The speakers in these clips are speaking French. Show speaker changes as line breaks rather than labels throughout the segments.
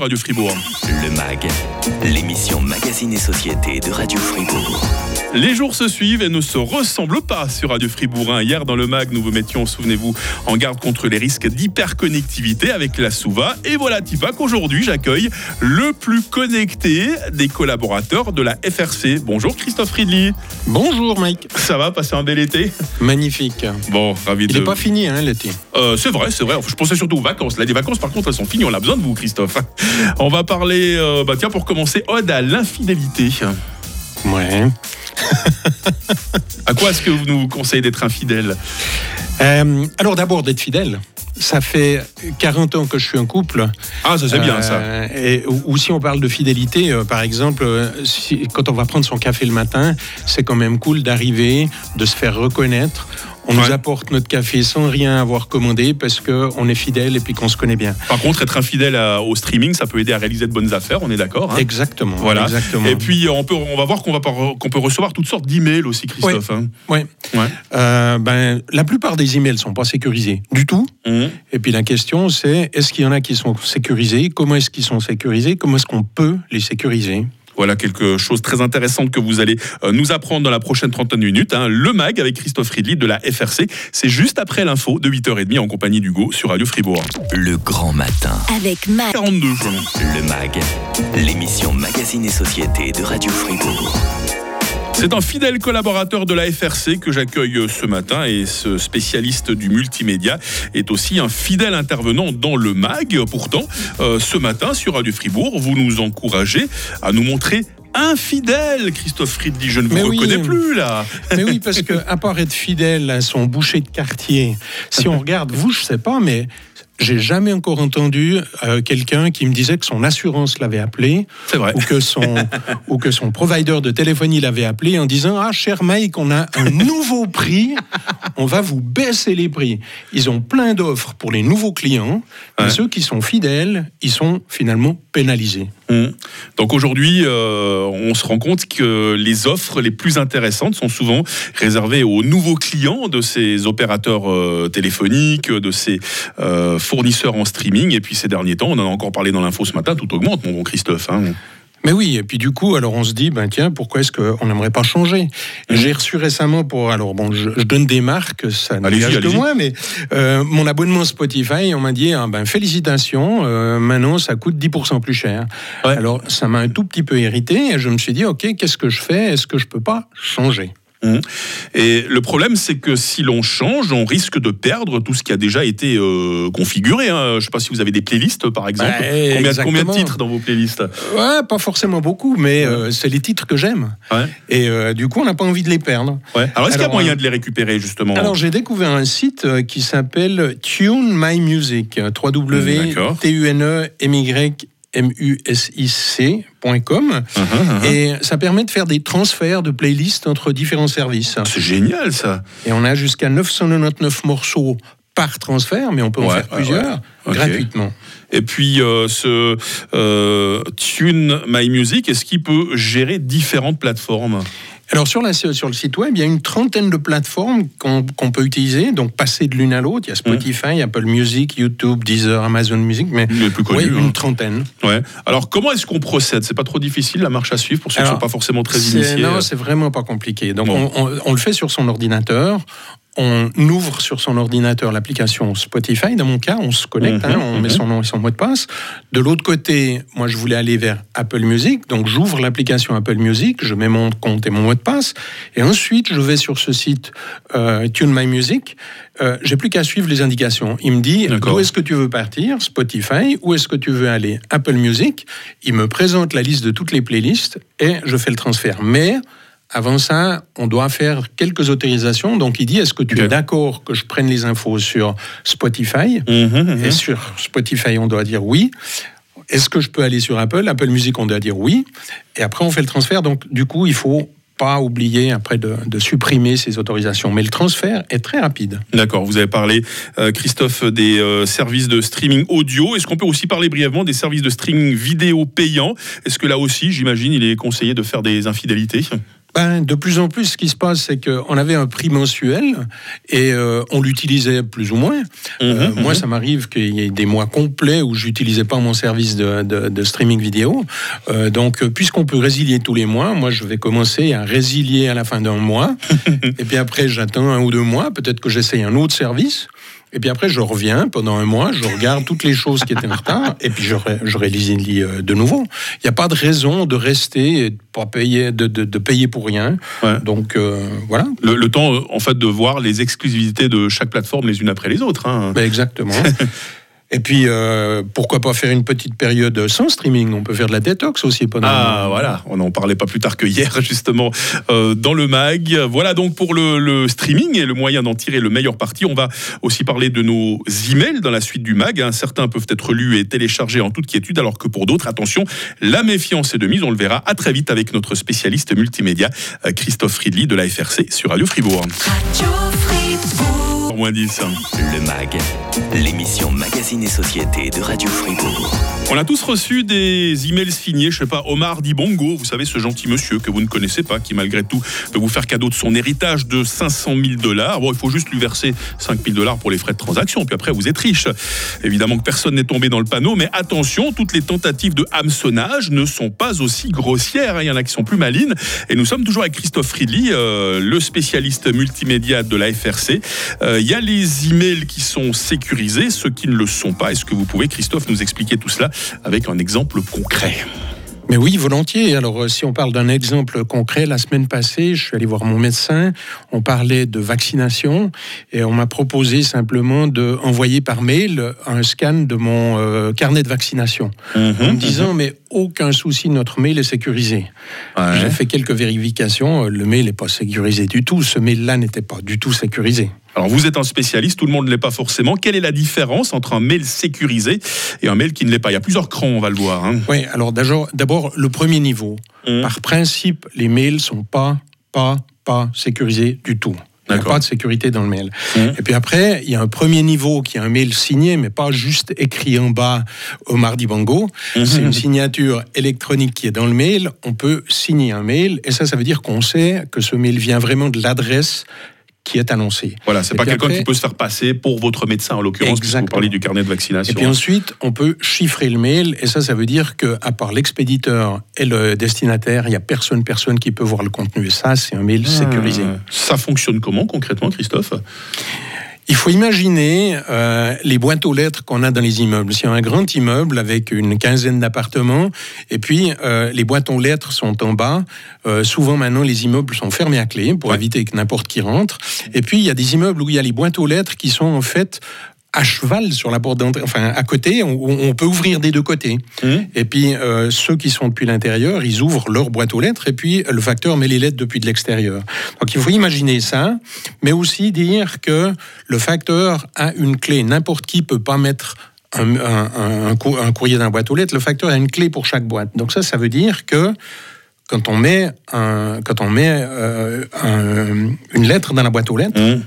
Radio Fribourg.
Le MAG, l'émission Magazine et Société de Radio Fribourg.
Les jours se suivent et ne se ressemblent pas sur Radio Fribourg. Hein. Hier, dans le MAG, nous vous mettions, souvenez-vous, en garde contre les risques d'hyperconnectivité avec la SOUVA. Et voilà, Tipa, qu'aujourd'hui, j'accueille le plus connecté des collaborateurs de la FRC. Bonjour, Christophe Ridley.
Bonjour, Mike.
Ça va, passer un bel été?
Magnifique.
Bon, ravi
Il
de...
n'est pas fini, hein, l'été.
Euh, c'est vrai, c'est vrai. Je pensais surtout aux vacances. Là, les vacances, par contre, elles sont finies. On a besoin de vous, Christophe. On va parler, euh, bah, tiens, pour commencer, ode à l'infidélité.
Ouais.
À quoi est-ce que vous nous conseillez d'être infidèle
Euh, alors, d'abord, d'être fidèle. Ça fait 40 ans que je suis en couple.
Ah, ça c'est bien ça.
Euh, Et, ou, ou si on parle de fidélité, euh, par exemple, si- quand on va prendre son café le matin, c'est quand même cool d'arriver, de se faire reconnaître. On
Ouais.
nous apporte notre café sans rien avoir commandé parce qu'on est fidèle et puis qu'on se connaît bien.
Par contre, être infidèle à- au streaming, ça peut aider à réaliser de bonnes affaires, on est d'accord hein
Exactement.
Voilà.
Exactement.
Et puis on peut, on va voir qu'on peut recevoir toutes sortes d'emails aussi, Christophe. hein.
Ouais.
Ouais.
Euh, ben, la plupart des emails sont pas sécurisés du tout.
Mhm.
Et puis la question, c'est est-ce qu'il y en a qui sont sécurisés? Comment est-ce qu'ils sont sécurisés? Comment est-ce qu'on peut les sécuriser?
Voilà quelque chose de très intéressant que vous allez euh, nous apprendre dans la prochaine trentaine de minutes. hein. Le MAG avec Christophe Ridley de la FRC. C'est juste après l'info de 8h30 en compagnie d'Hugo sur Radio Fribourg.
Le grand matin.
Avec Mac.
42.
Le MAG, l'émission Magazine et Société de Radio Fribourg.
C'est un fidèle collaborateur de la FRC que j'accueille euh, ce matin et ce spécialiste du multimédia est aussi un fidèle intervenant dans le MAG. Pourtant, euh, ce matin sur Radio Fribourg, vous nous encouragez à nous montrer infidèle, Christophe Friedli. Je ne vous
Mais oui.
reconnais plus là.
Mais oui, parce que à part être fidèle à son boucher de quartier, si on regarde, vous, je sais pas, mais j'ai jamais encore entendu euh, quelqu'un qui me disait que son assurance l'avait appelé
vrai.
ou que son ou que son provider de téléphonie l'avait appelé en disant ah cher Mike on a un nouveau prix on va vous baisser les prix ils ont plein d'offres pour les nouveaux clients mais
Ouais.
ceux qui sont fidèles ils sont finalement pénalisés
Hum. Donc aujourd'hui, euh, on se rend compte que les offres les plus intéressantes sont souvent réservées aux nouveaux clients de ces opérateurs euh, téléphoniques, de ces euh, fournisseurs en streaming. Et puis ces derniers temps, on en a encore parlé dans l'info ce matin, tout augmente, mon bon Christophe. hein.
Mais oui, et puis du coup, alors on se dit, ben tiens, pourquoi est-ce qu'on n'aimerait pas changer? J'ai reçu récemment pour, alors bon, je, je donne des marques, ça n'engage que moi, mais euh, mon abonnement Spotify, on m'a dit, ah, ben félicitations, euh, maintenant ça coûte 10% plus cher.
Ouais.
Alors ça m'a un tout petit peu irrité, et je me suis dit, ok, qu'est-ce que je fais? Est-ce que je peux pas changer?
Et le problème, c'est que si l'on change, on risque de perdre tout ce qui a déjà été euh, configuré. hein. Je ne sais pas si vous avez des playlists, par exemple.
Bah,
combien, combien de titres dans vos playlists?
Ouais, pas forcément beaucoup, mais euh, c'est les titres que j'aime. Et euh, du coup, on n'a pas envie de les perdre.
Alors, est-ce qu'il y a moyen de les récupérer, justement?
Alors j'ai découvert un site qui s'appelle Tune My Music, www.tunemusic.com
Uh-huh, uh-huh.
et ça permet de faire des transferts de playlists entre différents services.
C'est génial, ça.
Et on a jusqu'à 999 morceaux par transfert, mais on peut en
Ouais,
faire plusieurs
ouais.
Gratuitement.
Et puis, euh, ce euh, Tune My Music, est-ce qu'il peut gérer différentes plateformes?
Alors sur, la, sur le site web, il y a une trentaine de plateformes qu'on peut utiliser, donc passer de l'une à l'autre. Il y a Spotify, Apple Music, YouTube, Deezer, Amazon Music, mais
Les plus connus.
une
hein.
trentaine.
Ouais. Alors, comment est-ce qu'on procède? C'est pas trop difficile la marche à suivre pour ceux qui ne sont pas forcément très initiés
Non, c'est vraiment pas compliqué. Donc,
Bon.
on, on- on le fait sur son ordinateur. On ouvre sur son ordinateur l'application Spotify. Dans mon cas, on se connecte,
Mhm,
hein, on met
mhm.
son nom et son mot de passe. De l'autre côté, moi, je voulais aller vers Apple Music. Donc, j'ouvre l'application Apple Music, je mets mon compte et mon mot de passe. Et ensuite, je vais sur ce site euh, Tune My Music. Euh, J'ai plus qu'à suivre les indications. Il me dit où est-ce que tu veux partir, Spotify, où est-ce que tu veux aller, Apple Music. Il me présente la liste de toutes les playlists et je fais le transfert. Mais avant ça, on doit faire quelques autorisations. Donc, il dit est-ce que tu es d'accord que je prenne les infos sur Spotify
Mhm, mhm.
Et sur Spotify, on doit dire oui. Est-ce que je peux aller sur Apple? Apple Music, on doit dire oui. Et après, on fait le transfert. Donc, du coup, il faut pas oublier après de, de supprimer ces autorisations. Mais le transfert est très rapide.
D'accord, vous avez parlé, euh, Christophe, des euh, services de streaming audio. Est-ce qu'on peut aussi parler brièvement des services de streaming vidéo payants? Est-ce que là aussi, j'imagine, il est conseillé de faire des infidélités?
Ben, de plus en plus, ce qui se passe, c'est qu'on avait un prix mensuel et euh, on l'utilisait plus ou moins. Euh,
Mhm,
Moi,
mhm.
ça m'arrive qu'il y ait des mois complets où j'utilisais pas mon service de, de- de streaming vidéo. Euh, donc, puisqu'on peut résilier tous les mois, moi, je vais commencer à résilier à la fin d'un mois. et puis après, j'attends un ou deux mois. Peut-être que j'essaye un autre service. Et puis après, je reviens pendant un mois, je regarde toutes les choses qui étaient en retard, et puis je, ré- je résilie euh, de nouveau. Il n'y a pas de raison de rester et de pas payer, de, de- de payer pour rien.
Ouais.
Donc euh, voilà,
Le, le temps, euh, en fait, de voir les exclusivités de chaque plateforme les unes après les autres. hein.
Ben, exactement. Et puis, euh, pourquoi pas faire une petite période sans streaming? On peut faire de la détox aussi pendant.
Ah voilà, on n'en parlait pas plus tard que hier justement euh, dans le mag. Voilà donc pour le, le streaming et le moyen d'en tirer le meilleur parti. On va aussi parler de nos emails dans la suite du mag. hein. Certains peuvent être lus et téléchargés en toute quiétude, alors que pour d'autres, attention, la méfiance est de mise. On le verra à très vite avec notre spécialiste multimédia euh, Christophe Friedli de la FRC sur Radio Fribourg.
Radio Fribourg.
Moins 10.
Le MAG, l'émission Magazine et Société de Radio Fribourg.
On a tous reçu des emails signés, je sais pas, Omar Dibongo, vous savez, ce gentil monsieur que vous ne connaissez pas, qui malgré tout peut vous faire cadeau de son héritage de 500 000 dollars. Bon, il faut juste lui verser 5 000 dollars pour les frais de transaction, puis après vous êtes riche. Évidemment que personne n'est tombé dans le panneau, mais attention, toutes les tentatives de hameçonnage ne sont pas aussi grossières. hein. Il y en a qui sont plus malines. Et nous sommes toujours avec Christophe Friedli, euh, le spécialiste multimédia de la FRC. Euh, y a les emails qui sont sécurisés, ceux qui ne le sont pas. Est-ce que vous pouvez, Christophe, nous expliquer tout cela avec un exemple concret?
Mais oui, volontiers. Alors, euh, si on parle d'un exemple concret, la semaine passée, je suis allé voir mon médecin. On parlait de vaccination et on m'a proposé simplement de envoyer par mail un scan de mon euh, carnet de vaccination, en me disant mais aucun souci, notre mail est sécurisé.
Ouais.
J'ai fait quelques vérifications. euh, Le mail n'est pas sécurisé du tout. Ce mail-là n'était pas du tout sécurisé.
Alors vous êtes un spécialiste, tout le monde ne l'est pas forcément. Quelle est la différence entre un mail sécurisé et un mail qui ne l'est pas? Il y a plusieurs crans, on va le voir. hein.
Oui, alors d'abord, le premier niveau.
Mhm.
Par principe, les mails sont pas, pas, pas sécurisés du tout. Il n'y a pas de sécurité dans le mail.
Mhm.
Et puis après, il y a un premier niveau qui est un mail signé, mais pas juste écrit en bas au mardi bango.
Mhm.
C'est une signature électronique qui est dans le mail. On peut signer un mail, et ça, ça veut dire qu'on sait que ce mail vient vraiment de l'adresse qui est annoncée.
Voilà, c'est pas quelqu'un qui peut se faire passer pour votre médecin, en l'occurrence, puisque vous parlez du carnet de vaccination.
Et puis ensuite, on peut chiffrer le mail, et ça, ça veut dire que à part l'expéditeur et le destinataire, il y a personne, personne qui peut voir le contenu. Et ça, c'est un mail sécurisé.
Ah. Ça fonctionne comment concrètement, Christophe?
Il faut imaginer euh, les boîtes aux lettres qu'on a dans les immeubles. A un grand immeuble avec une quinzaine d'appartements, et puis euh, les boîtes aux lettres sont en bas. Euh, souvent maintenant, les immeubles sont fermés à clé pour
Ouais.
éviter que n'importe qui rentre. Et puis il y a des immeubles où il y a les boîtes aux lettres qui sont en fait à cheval sur la porte d'entrée, enfin à côté, on, on peut ouvrir des deux côtés.
Hum
Et puis euh, ceux qui sont depuis l'intérieur, ils ouvrent leur boîte aux lettres et puis le facteur met les lettres depuis de l'extérieur. Donc il faut imaginer ça, mais aussi dire que le facteur a une clé. N'importe qui peut pas mettre un, un- un- un cou- un courrier dans la boîte aux lettres. Le facteur a une clé pour chaque boîte. Donc ça, ça veut dire que quand on met, un, quand on met euh, un- une lettre dans la boîte aux lettres,
Hum.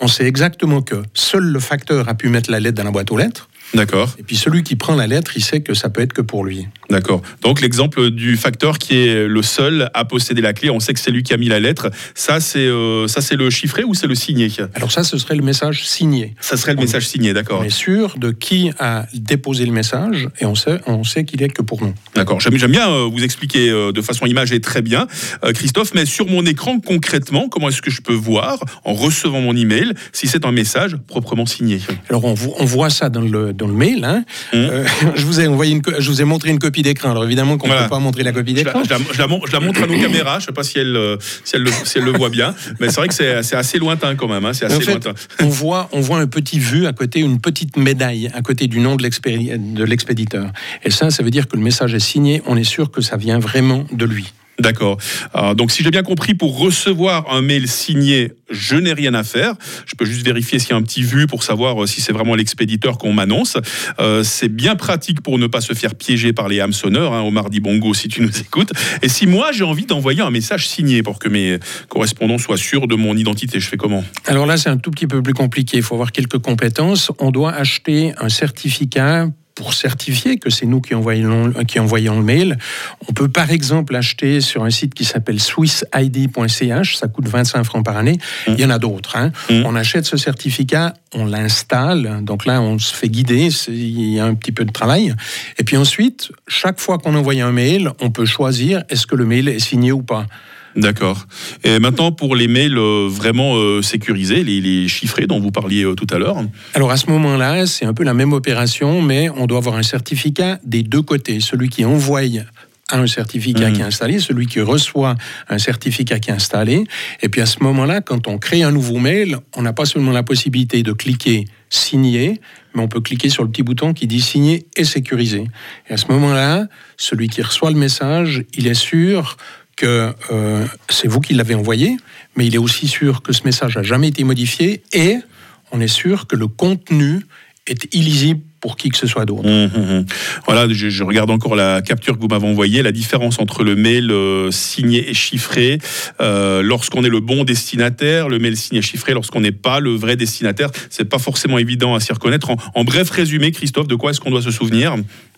On sait exactement que seul le facteur a pu mettre la lettre dans la boîte aux lettres.
D'accord,
Et puis celui qui prend la lettre, il sait que ça peut être que pour lui.
d'accord. Donc l'exemple du facteur qui est le seul à posséder la clé, on sait que c'est lui qui a mis la lettre. Ça, c'est euh, ça, c'est le chiffré ou c'est le signé
Alors ça, ce serait le message signé.
Ça serait le message signé, d'accord.
On est sûr de qui a déposé le message et on sait, on sait qu'il est que pour nous.
D'accord. J'aime j'aime bien euh, vous expliquer euh, de façon imagée très bien, Christophe. Mais sur mon écran concrètement, comment est-ce que je peux voir en recevant mon email si c'est un message proprement signé?
Alors on voit ça dans le, dans le mail. hein. Euh, je, vous ai envoyé une, je vous ai montré une copie d'écran. Alors évidemment qu'on ne
Voilà.
peut pas montrer la copie d'écran.
je la- je la mon- je la montre à nos caméras. Je ne sais pas si elle, euh, si elle, le, si elle le voit bien, mais c'est vrai que c'est assez lointain quand même. hein, C'est assez
en fait,
lointain.
on voit, on voit un petit vu à côté, une petite médaille à côté du nom de l'expéditeur. Et ça, ça veut dire que le message est signé. On est sûr que ça vient vraiment de lui.
D'accord. Euh, donc, si j'ai bien compris, pour recevoir un mail signé, je n'ai rien à faire. Je peux juste vérifier s'il y a un petit vu pour savoir euh, si c'est vraiment l'expéditeur qu'on m'annonce. Euh, c'est bien pratique pour ne pas se faire piéger par les hameçonneurs, hein, au mardi bongo, si tu nous écoutes. Et si moi, j'ai envie d'envoyer un message signé pour que mes correspondants soient sûrs de mon identité, je fais comment?
Alors là, c'est un tout petit peu plus compliqué. Il faut avoir quelques compétences. On doit acheter un certificat pour certifier que c'est nous qui envoyons, qui envoyons le mail. On peut par exemple acheter sur un site qui s'appelle swissid.ch, ça coûte 25 francs par année.
Mmh.
Il y en a d'autres. hein.
Mmh.
On achète ce certificat, on l'installe, donc là on se fait guider, il y a un petit peu de travail. Et puis ensuite, chaque fois qu'on envoie un mail, on peut choisir est-ce que le mail est signé ou pas.
D'accord. Et maintenant, pour les mails euh, vraiment euh, sécurisés, les, les chiffrés dont vous parliez euh, tout à l'heure.
Alors à ce moment-là, c'est un peu la même opération, mais on doit avoir un certificat des deux côtés. Celui qui envoie un certificat
Mhm.
qui est installé, celui qui reçoit un certificat qui est installé. Et puis à ce moment-là, quand on crée un nouveau mail, on n'a pas seulement la possibilité de cliquer signer, mais on peut cliquer sur le petit bouton qui dit signer et sécuriser. Et à ce moment-là, celui qui reçoit le message, il est sûr que euh, c'est vous qui l'avez envoyé, mais il est aussi sûr que ce message n'a jamais été modifié et on est sûr que le contenu est illisible pour qui que ce soit d'autre.
Hum, hum, hum. Voilà, je, je regarde encore la capture que vous m'avez envoyée, la différence entre le mail euh, signé et chiffré. Euh, lorsqu'on est le bon destinataire, le mail signé et chiffré, lorsqu'on n'est pas le vrai destinataire, c'est pas forcément évident à s'y reconnaître. En, en bref résumé, Christophe, de quoi est-ce qu'on doit se souvenir?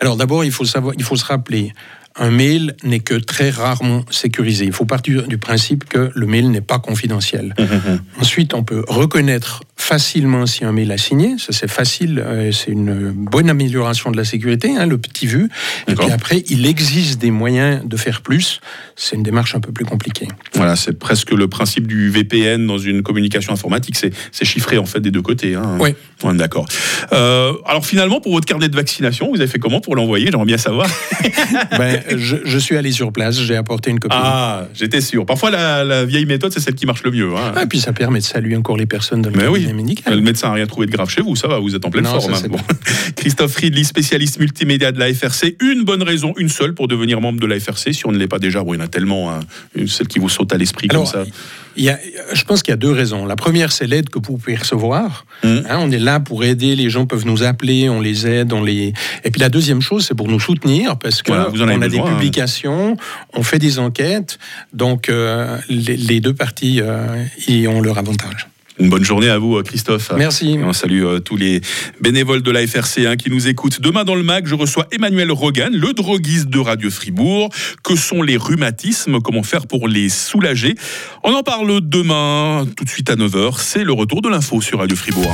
Alors d'abord, il faut savoir, il faut se rappeler, un mail n'est que très rarement sécurisé. Il faut partir du principe que le mail n'est pas confidentiel.
Hum, hum, hum.
Ensuite, on peut reconnaître facilement si un mail a signé. Ça, c'est facile. euh, C'est une bonne amélioration de la sécurité, hein, le petit vu. Et puis après, il existe des moyens de faire plus. C'est une démarche un peu plus compliquée.
Voilà, c'est presque le principe du VPN dans une communication informatique. C'est c'est chiffré en fait des deux côtés. Hein.
Oui.
Ouais, D'accord. Euh, alors finalement, pour votre carnet de vaccination, vous avez fait comment pour l'envoyer? J'aimerais bien savoir.
ben, je, je suis allé sur place, j'ai apporté une copie.
Ah, j'étais sûr. Parfois, la, la vieille méthode, c'est celle qui marche le mieux. hein.
Ah, et puis ça permet de saluer encore les personnes dans le
Mais oui.
cabinet médical.
Le médecin n'a rien trouvé de grave chez vous, ça va, vous êtes en pleine
Non,
forme.
ça,
hein. Bon. Christophe Ridley, spécialiste multimédia de la FRC. Une bonne raison, une seule pour devenir membre de la FRC, si on ne l'est pas déjà. Bon, il y en a tellement, hein. Celle qui vous saute à l'esprit comme ça.
il y a, je pense qu'il y a deux raisons. La première, c'est l'aide que vous pouvez recevoir.
Mhm.
Hein, on est là pour aider, les gens peuvent nous appeler, on les aide, on les. Et puis la deuxième chose, c'est pour nous soutenir parce que
Voilà, vous en avez
on a des
hein.
publications, on fait des enquêtes, donc euh, les, les deux parties euh, y ont leur avantage.
Une bonne journée à vous, euh, Christophe.
Merci.
Et on salue euh, tous les bénévoles de la FRC hein, qui nous écoutent. Demain dans le MAC, je reçois Emmanuel Rogan, le droguiste de Radio Fribourg. Que sont les rhumatismes? Comment faire pour les soulager? On en parle demain, tout de suite à 9h. C'est le retour de l'info sur Radio Fribourg.